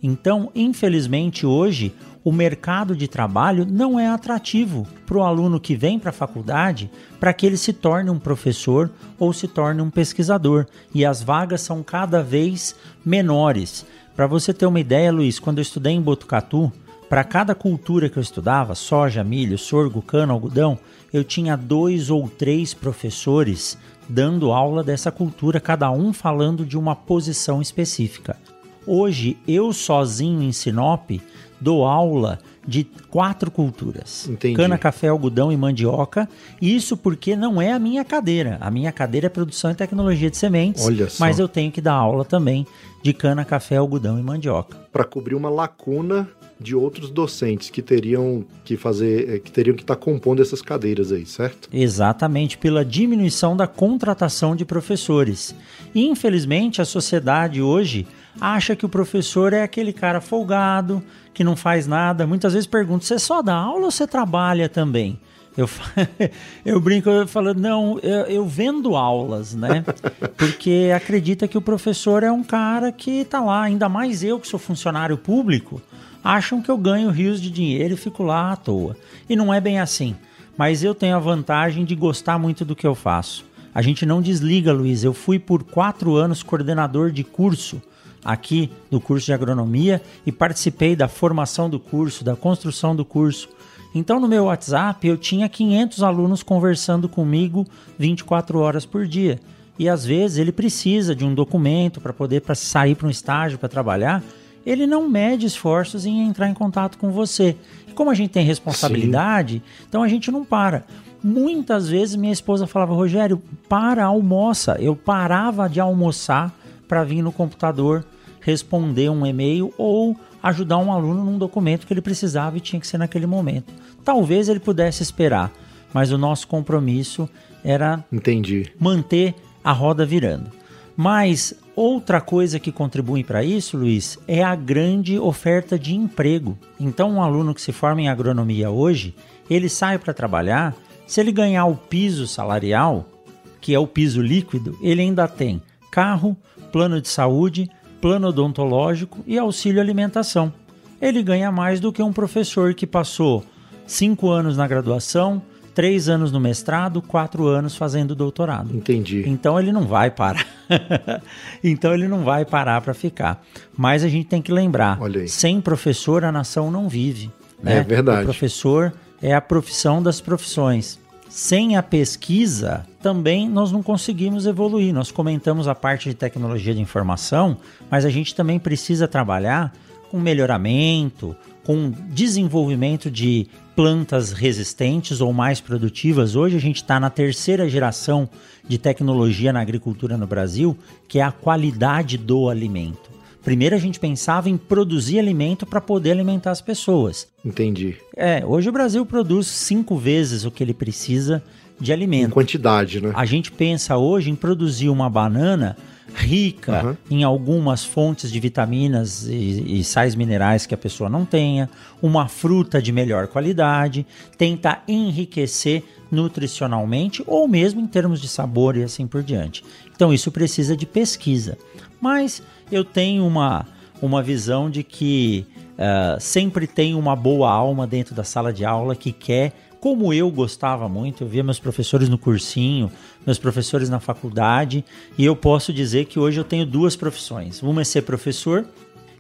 Então, infelizmente, hoje o mercado de trabalho não é atrativo para o aluno que vem para a faculdade para que ele se torne um professor ou se torne um pesquisador. E as vagas são cada vez menores. Para você ter uma ideia, Luiz, quando eu estudei em Botucatu, para cada cultura que eu estudava, soja, milho, sorgo, cana, algodão, eu tinha dois ou três professores dando aula dessa cultura, cada um falando de uma posição específica. Hoje, eu sozinho em Sinop dou aula de quatro culturas: Entendi. cana, café, algodão e mandioca. Isso porque não é a minha cadeira. A minha cadeira é produção e tecnologia de sementes. Olha só. Mas eu tenho que dar aula também de cana, café, algodão e mandioca. Para cobrir uma lacuna de outros docentes que teriam que fazer, eh, que teriam que estar compondo essas cadeiras aí, certo? Exatamente, pela diminuição da contratação de professores. E, infelizmente, a sociedade hoje acha que o professor é aquele cara folgado, que não faz nada. Muitas vezes pergunto: você só dá aula ou você trabalha também? Eu, (laughs) eu brinco falando, não, eu, eu, vendo aulas, né? (laughs) Porque acredita que o professor é um cara que tá lá, ainda mais eu que sou funcionário público, acham que eu ganho rios de dinheiro e fico lá à toa. E não é bem assim. Mas eu tenho a vantagem de gostar muito do que eu faço. A gente não desliga, Luiz. Eu fui por quatro anos coordenador de curso aqui do curso de agronomia e participei da formação do curso, da construção do curso. Então, no meu WhatsApp, eu tinha 500 alunos conversando comigo 24 horas por dia. E às vezes ele precisa de um documento para poder pra sair para um estágio para trabalhar. Ele não mede esforços em entrar em contato com você. E como a gente tem responsabilidade, Sim. então a gente não para. Muitas vezes minha esposa falava, Rogério, para, almoça. Eu parava de almoçar para vir no computador responder um e-mail ou ajudar um aluno num documento que ele precisava e tinha que ser naquele momento. Talvez ele pudesse esperar, mas o nosso compromisso era Entendi. manter a roda virando. Mas outra coisa que contribui para isso, Luiz, é a grande oferta de emprego. Então, um aluno que se forma em agronomia hoje, ele sai para trabalhar, se ele ganhar o piso salarial, que é o piso líquido, ele ainda tem carro, plano de saúde, plano odontológico e auxílio alimentação. Ele ganha mais do que um professor que passou cinco anos na graduação, três anos no mestrado, quatro anos fazendo doutorado. Entendi. Então ele não vai parar. (laughs) então ele não vai parar para ficar. Mas a gente tem que lembrar: sem professor a nação não vive. Né? É verdade. O professor é a profissão das profissões sem a pesquisa, também nós não conseguimos evoluir. Nós comentamos a parte de tecnologia de informação, mas a gente também precisa trabalhar com melhoramento, com desenvolvimento de plantas resistentes ou mais produtivas. Hoje a gente está na terceira geração de tecnologia na agricultura no Brasil, que é a qualidade do alimento. Primeiro a gente pensava em produzir alimento para poder alimentar as pessoas. Entendi. É, hoje o Brasil produz cinco vezes o que ele precisa de Em alimento. quantidade, né? A gente pensa hoje em produzir uma banana rica Aham. em algumas fontes de vitaminas e, e sais minerais que a pessoa não tenha, uma fruta de melhor qualidade, tentar enriquecer nutricionalmente ou mesmo em termos de sabor e assim por diante. Então isso precisa de pesquisa. Mas eu tenho uma, uma visão de que ah, sempre tem uma boa alma dentro da sala de aula que quer como eu gostava muito, eu via meus professores no cursinho, meus professores na faculdade, e eu posso dizer que hoje eu tenho duas profissões. Uma é ser professor,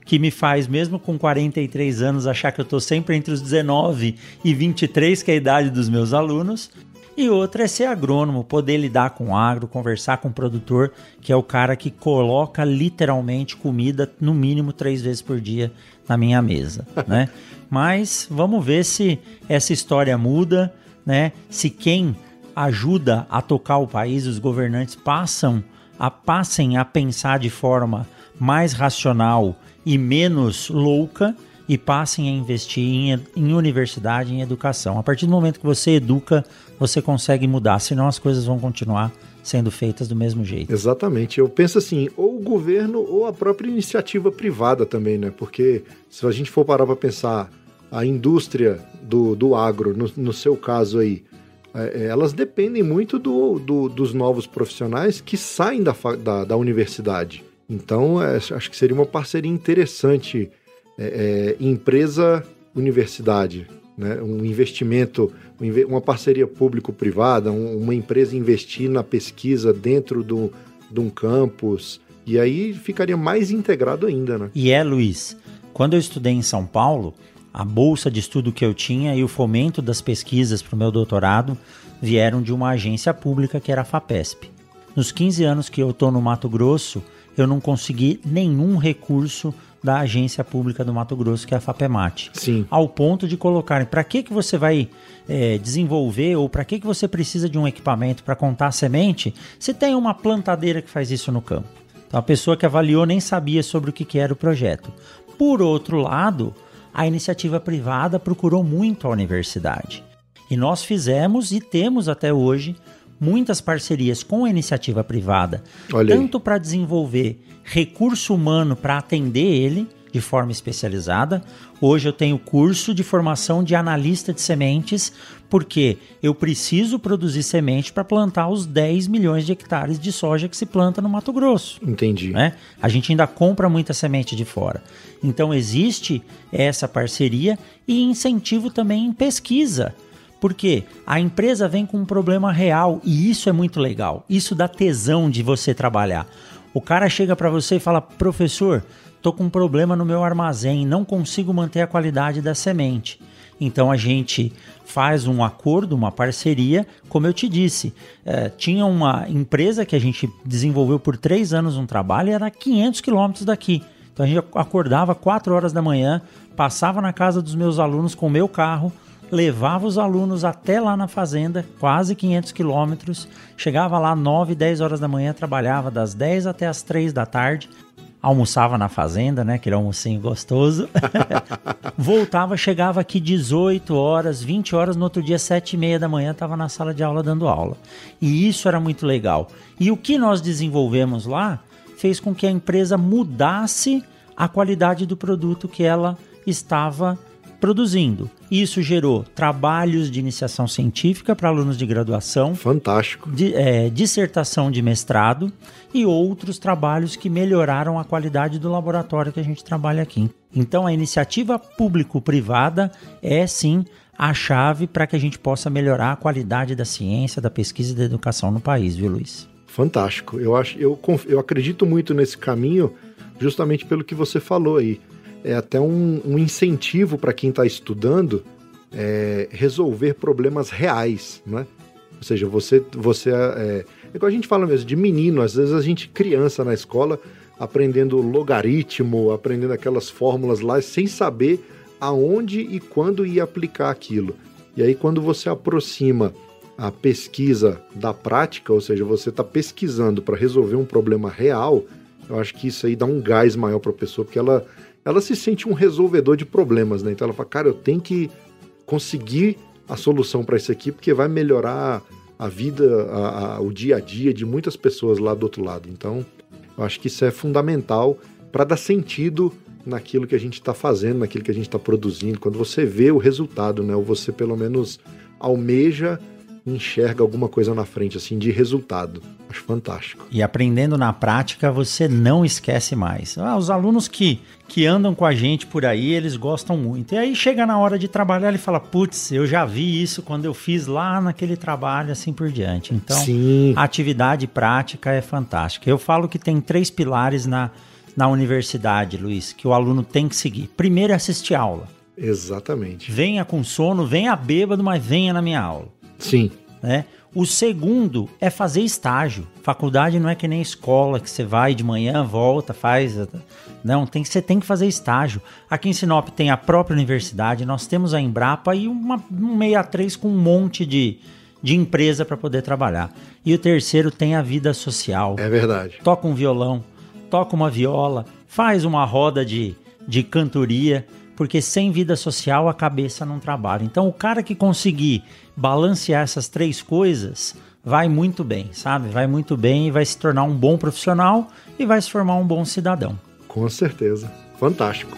que me faz, mesmo com 43 anos, achar que eu estou sempre entre os 19 e 23, que é a idade dos meus alunos. E outra é ser agrônomo, poder lidar com agro, conversar com o produtor, que é o cara que coloca literalmente comida no mínimo três vezes por dia na minha mesa, (laughs) né? Mas vamos ver se essa história muda, né? Se quem ajuda a tocar o país, os governantes passam a passem a pensar de forma mais racional e menos louca e passem a investir em, em universidade, em educação. A partir do momento que você educa, você consegue mudar, senão as coisas vão continuar sendo feitas do mesmo jeito. Exatamente. Eu penso assim, ou o governo ou a própria iniciativa privada também, né? Porque se a gente for parar para pensar a indústria do, do agro, no, no seu caso aí, é, é, elas dependem muito do, do- dos novos profissionais que saem da, da, da universidade. Então, é, acho que seria uma parceria interessante é, é, empresa-universidade, né? um investimento, um inve- uma parceria público-privada, um- uma empresa investir na pesquisa dentro do, de um campus, e aí ficaria mais integrado ainda, né? E é, Luiz, quando eu estudei em São Paulo, a bolsa de estudo que eu tinha e o fomento das pesquisas para o meu doutorado vieram de uma agência pública que era a FAPESP. Nos 15 anos que eu estou no Mato Grosso, eu não consegui nenhum recurso da agência pública do Mato Grosso, que é a FAPEMAT Sim. ao ponto de colocarem para que, que você vai é, desenvolver ou para que, que você precisa de um equipamento para contar a semente se tem uma plantadeira que faz isso no campo. Então a pessoa que avaliou nem sabia sobre o que, que era o projeto. Por outro lado, a iniciativa privada procurou muito a universidade. E nós fizemos e temos até hoje muitas parcerias com a iniciativa privada, tanto para desenvolver recurso humano para atender ele de forma especializada. Hoje eu tenho curso de formação de analista de sementes, porque eu preciso produzir semente para plantar os 10 milhões de hectares de soja que se planta no Mato Grosso Entendi. né? A gente ainda compra muita semente de fora. Então existe essa parceria e incentivo também em pesquisa. Porque a empresa vem com um problema real e isso é muito legal. Isso dá tesão de você trabalhar. O cara chega para você e fala: "Professor, tô com um problema no meu armazém, não consigo manter a qualidade da semente". Então a gente faz um acordo, uma parceria, como eu te disse. eh, tinha uma empresa que a gente desenvolveu por três anos um trabalho e era a 500 quilômetros daqui. Então a gente acordava 4 horas da manhã, passava na casa dos meus alunos com o meu carro, levava os alunos até lá na fazenda, quase 500 quilômetros, chegava lá 9, 10 horas da manhã, trabalhava das 10 até as 3 da tarde, almoçava na fazenda, né? Aquele almocinho gostoso. (laughs) Voltava, chegava aqui 18 horas, 20 horas, no outro dia, 7 e meia da manhã, estava na sala de aula dando aula. E isso era muito legal. E o que nós desenvolvemos lá fez com que a empresa mudasse a qualidade do produto que ela estava produzindo. Isso gerou trabalhos de iniciação científica para alunos de graduação, Fantástico. di- é, dissertação de mestrado e outros trabalhos que melhoraram a qualidade do laboratório que a gente trabalha aqui. Então, a iniciativa público-privada é sim a chave para que a gente possa melhorar a qualidade da ciência, da pesquisa e da educação no país, viu, Luiz? Fantástico. Eu acho, eu, eu acredito muito nesse caminho, justamente pelo que você falou aí. É até um, um incentivo para quem está estudando é, resolver problemas reais, né? Ou seja, você, você é, é igual a gente fala mesmo de menino. Às vezes a gente criança na escola aprendendo logaritmo, aprendendo aquelas fórmulas lá sem saber aonde e quando ia aplicar aquilo. E aí quando você aproxima a pesquisa da prática, ou seja, você está pesquisando para resolver um problema real, eu acho que isso aí dá um gás maior para a pessoa, porque ela, ela se sente um resolvedor de problemas, né? Então ela fala, cara, eu tenho que conseguir a solução para isso aqui, porque vai melhorar a vida, a, a, o dia a dia de muitas pessoas lá do outro lado. Então, eu acho que isso é fundamental para dar sentido naquilo que a gente está fazendo, naquilo que a gente está produzindo. Quando você vê o resultado, né? Ou você pelo menos almeja enxerga alguma coisa na frente, assim, de resultado. Acho fantástico. E aprendendo na prática, você não esquece mais. Ah, os alunos que, que andam com a gente por aí, eles gostam muito. E aí chega na hora de trabalhar, ele fala: Putz, eu já vi isso quando eu fiz lá naquele trabalho, assim por diante. Então, Sim. a atividade prática é fantástica. Eu falo que tem três pilares na, na universidade, Luiz, que o aluno tem que seguir. Primeiro é assistir aula. Exatamente. Venha com sono, venha bêbado, mas venha na minha aula. Sim. Né? O segundo é fazer estágio. Faculdade não é que nem escola, que você vai de manhã, volta, faz. Não, tem, você tem que fazer estágio. Aqui em Sinop tem a própria universidade, nós temos a Embrapa e uma, um 63 com um monte de, de empresa para poder trabalhar. E o terceiro tem a vida social. É verdade. Toca um violão, toca uma viola, faz uma roda de, de cantoria porque sem vida social a cabeça não trabalha. Então, o cara que conseguir balancear essas três coisas vai muito bem, sabe? Vai muito bem e vai se tornar um bom profissional e vai se formar um bom cidadão. Com certeza. Fantástico.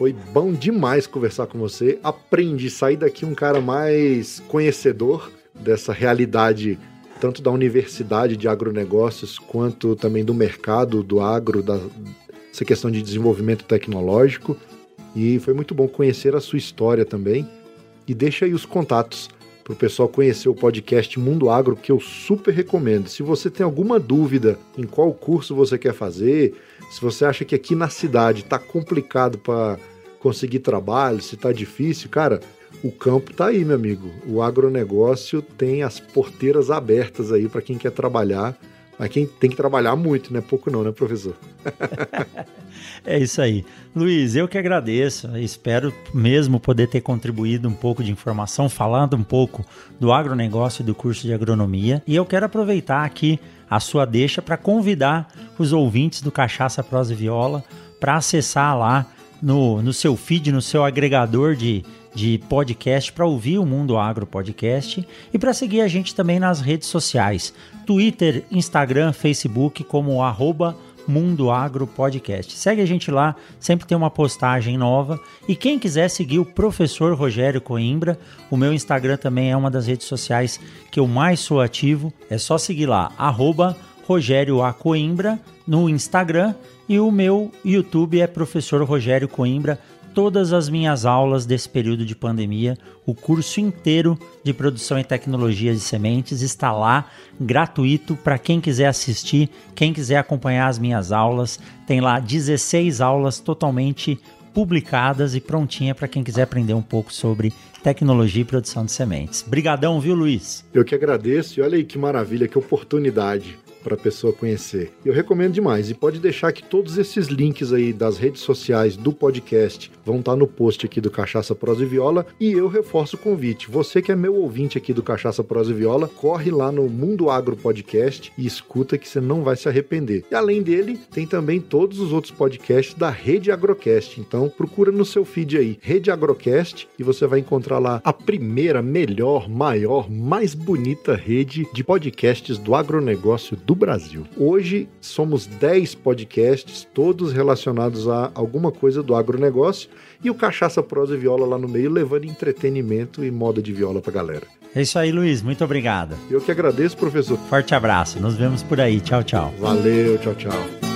Foi bom demais conversar com você. Aprendi, sair daqui um cara mais conhecedor dessa realidade, tanto da universidade de agronegócios, quanto também do mercado do agro, da, essa questão de desenvolvimento tecnológico. E foi muito bom conhecer a sua história também. E deixa aí os contatos para o pessoal conhecer o podcast Mundo Agro, que eu super recomendo. Se você tem alguma dúvida em qual curso você quer fazer, se você acha que aqui na cidade está complicado para conseguir trabalho, se está difícil, cara, o campo está aí, meu amigo. O agronegócio tem as porteiras abertas aí para quem quer trabalhar. Mas quem tem que trabalhar muito, não é pouco não, né, professor? (laughs) é isso aí. Luiz, eu que agradeço. Espero mesmo poder ter contribuído um pouco de informação, falando um pouco do agronegócio e do curso de agronomia. E eu quero aproveitar aqui a sua deixa para convidar os ouvintes do Cachaça Prosa e Viola para acessar lá no, no seu feed, no seu agregador de, de podcast para ouvir o Mundo Agro Podcast e para seguir a gente também nas redes sociais, Twitter, Instagram, Facebook como arroba Mundo Agro Podcast. Segue a gente lá, sempre tem uma postagem nova. E quem quiser seguir o professor Rogério Coimbra, o meu Instagram também é uma das redes sociais que eu mais sou ativo. É só seguir lá, arroba Rogério A. Coimbra no Instagram e o meu YouTube é Professor Rogério Coimbra todas as minhas aulas desse período de pandemia, o curso inteiro de produção e tecnologia de sementes está lá, gratuito para quem quiser assistir, quem quiser acompanhar as minhas aulas. Tem lá 16 aulas totalmente publicadas e prontinha para quem quiser aprender um pouco sobre tecnologia e produção de sementes. Brigadão, viu, Luiz? Eu que agradeço e olha aí que maravilha, que oportunidade para a pessoa conhecer. Eu recomendo demais e pode deixar que todos esses links aí das redes sociais do podcast vão estar tá no post aqui do Cachaça Prosa e Viola e eu reforço o convite. Você que é meu ouvinte aqui do Cachaça Prosa e Viola, corre lá no Mundo Agro Podcast e escuta que você não vai se arrepender. E além dele, tem também todos os outros podcasts da Rede Agrocast. Então procura no seu feed aí, Rede Agrocast, e você vai encontrar lá a primeira, melhor, maior, mais bonita rede de podcasts do agronegócio do Brasil. Hoje somos 10 podcasts, todos relacionados a alguma coisa do agronegócio, e o Cachaça, Prosa e Viola lá no meio, levando entretenimento e moda de viola pra galera. É isso aí, Luiz. Muito obrigado. Eu que agradeço, professor. Forte abraço. Nos vemos por aí. Tchau, tchau. Valeu, tchau, tchau.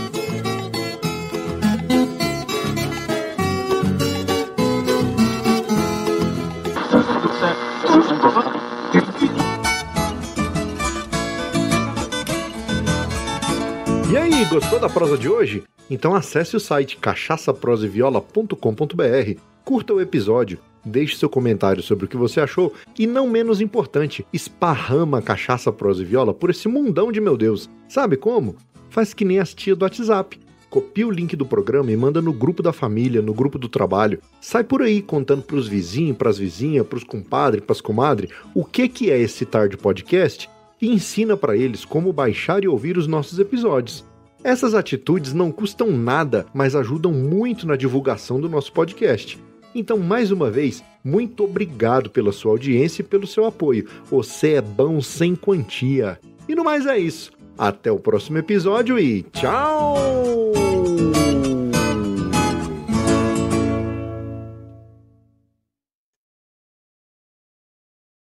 Gostou da prosa de hoje? Então acesse o site cachaçaproseviola.com.br, curta o episódio, deixe seu comentário sobre o que você achou e, não menos importante, esparrama cachaça, prosa e viola por esse mundão de meu Deus. Sabe como? Faz que nem as tia do WhatsApp. Copia o link do programa e manda no grupo da família, no grupo do trabalho. Sai por aí contando pros vizinhos, pras vizinhas, pros compadres, pras comadres, o que que é esse tarde podcast e ensina para eles como baixar e ouvir os nossos episódios. Essas atitudes não custam nada, mas ajudam muito na divulgação do nosso podcast. Então, mais uma vez, muito obrigado pela sua audiência e pelo seu apoio. Você é bom sem quantia. E no mais é isso. Até o próximo episódio e tchau!